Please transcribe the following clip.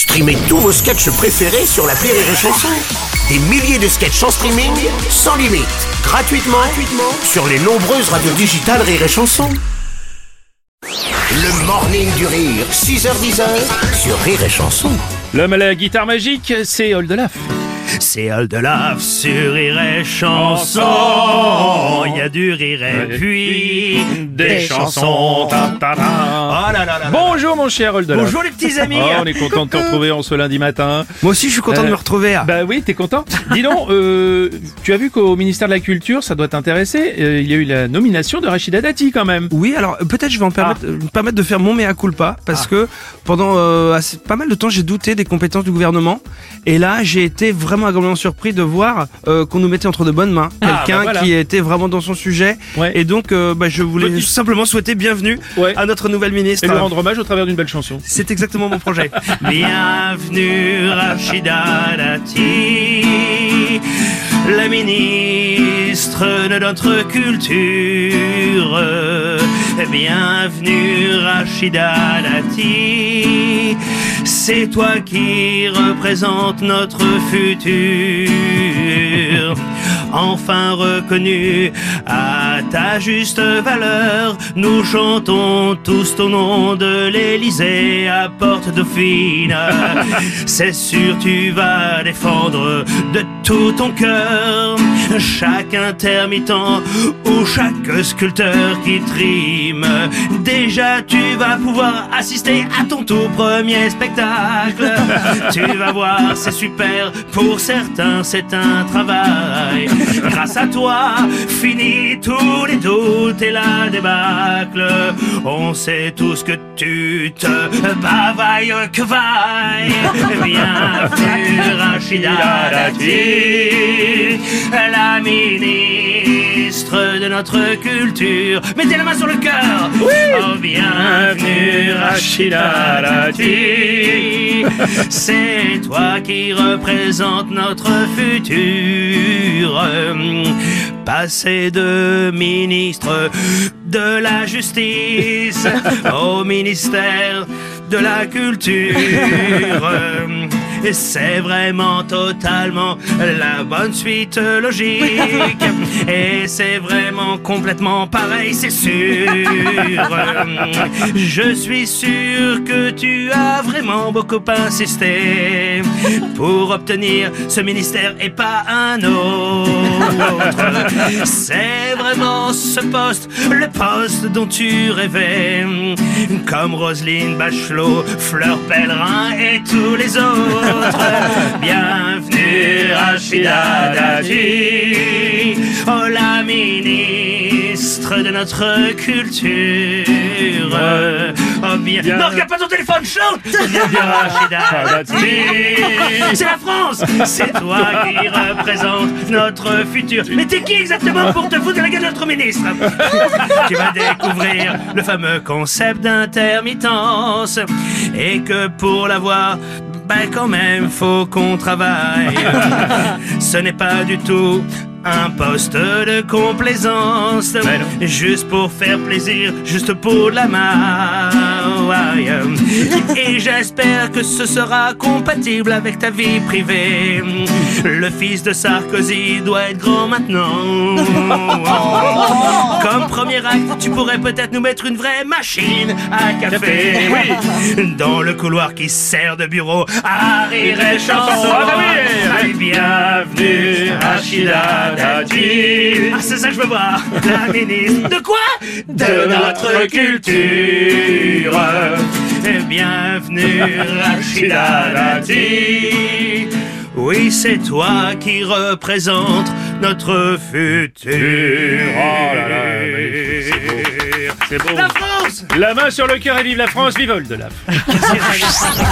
Streamez tous vos sketchs préférés sur la Rire et Chanson. Des milliers de sketchs en streaming, sans limite, gratuitement, gratuitement sur les nombreuses radios digitales Rire et Chanson. Le morning du rire, 6h10 sur Rire et Chanson. L'homme à la guitare magique, c'est Oldelaf. C'est Oldelaf sur Rire et Chanson. Il y a du rire et puis des chansons. Ta, ta, ta. Oh là là là là. Bonjour mon cher Oldelaf. Bonjour les petits amis. Oh, on est content de te retrouver en ce lundi matin. Moi aussi je suis content de Euh, me retrouver. Bah oui, t'es content Dis donc, euh, tu as vu qu'au ministère de la Culture, ça doit t'intéresser, euh, il y a eu la nomination de Rachida Dati quand même. Oui, alors peut-être je vais en permettre, euh, me permettre de faire mon mea culpa parce que pendant assez- pas mal de temps j'ai douté des compétences du gouvernement et là j'ai été vraiment agréablement surpris de voir euh, qu'on nous mettait entre de bonnes mains Ah, quelqu'un bah voilà. qui était vraiment dans son sujet Ouais. et donc euh, bah, je voulais Petit- simplement souhaiter bienvenue Ouais. à notre nouvelle ministre. Et lui rendre hommage au travers d'une belle chanson. C'est exactement mon projet. Bienvenue Rachida Dati, la ministre de notre culture. Bienvenue Rachida Dati, c'est toi qui représente notre futur. Enfin reconnu ta juste valeur, nous chantons tous ton nom de l'Élysée à Porte Dauphine. C'est sûr tu vas défendre de tout ton cœur chaque intermittent ou chaque sculpteur qui trime. Déjà tu vas pouvoir assister à ton tout premier spectacle. tu vas voir, c'est super. Pour certains, c'est un travail. Grâce à toi, fini tous les doutes et la débâcle. On sait tous que tu te bavailles que vaille. Bienvenue, Rachida Dati, la ministre de notre culture. Mettez la main sur le cœur. Oh, bienvenue, Rachida Dati. C'est toi qui représente notre futur. Passer de ministre de la justice au ministère de la culture. Et c'est vraiment totalement la bonne suite logique. Et c'est vraiment complètement pareil, c'est sûr. Je suis sûr que tu as vraiment beaucoup insisté pour obtenir ce ministère et pas un autre. C'est vraiment ce poste, le poste dont tu rêvais. Comme Roselyne Bachelot, Fleur Pellerin et tous les autres. Bienvenue Rachida Dati, oh la ministre de notre culture. Oh bien. Bien. Non, regarde pas ton téléphone, chante. C'est la France C'est toi qui représente notre futur. Mais t'es qui exactement pour te foutre de la gueule de notre ministre? Tu vas découvrir le fameux concept d'intermittence. Et que pour l'avoir, ben quand même, faut qu'on travaille. Ce n'est pas du tout un poste de complaisance. Juste pour faire plaisir, juste pour de la maille. Et j'espère que ce sera compatible avec ta vie privée. Le fils de Sarkozy doit être grand maintenant. Comme premier acte, tu pourrais peut-être nous mettre une vraie machine à café. Dans le couloir qui sert de bureau à rire et chanson. Bienvenue, Rachida Dati. Ah, c'est ça que je veux voir. La ministre de quoi? De notre culture. Et bienvenue, Rachida Dati. Oui, c'est toi qui représente notre futur. Oh là là. C'est beau. La France La main sur le cœur et vive la France, vive Oldelaf.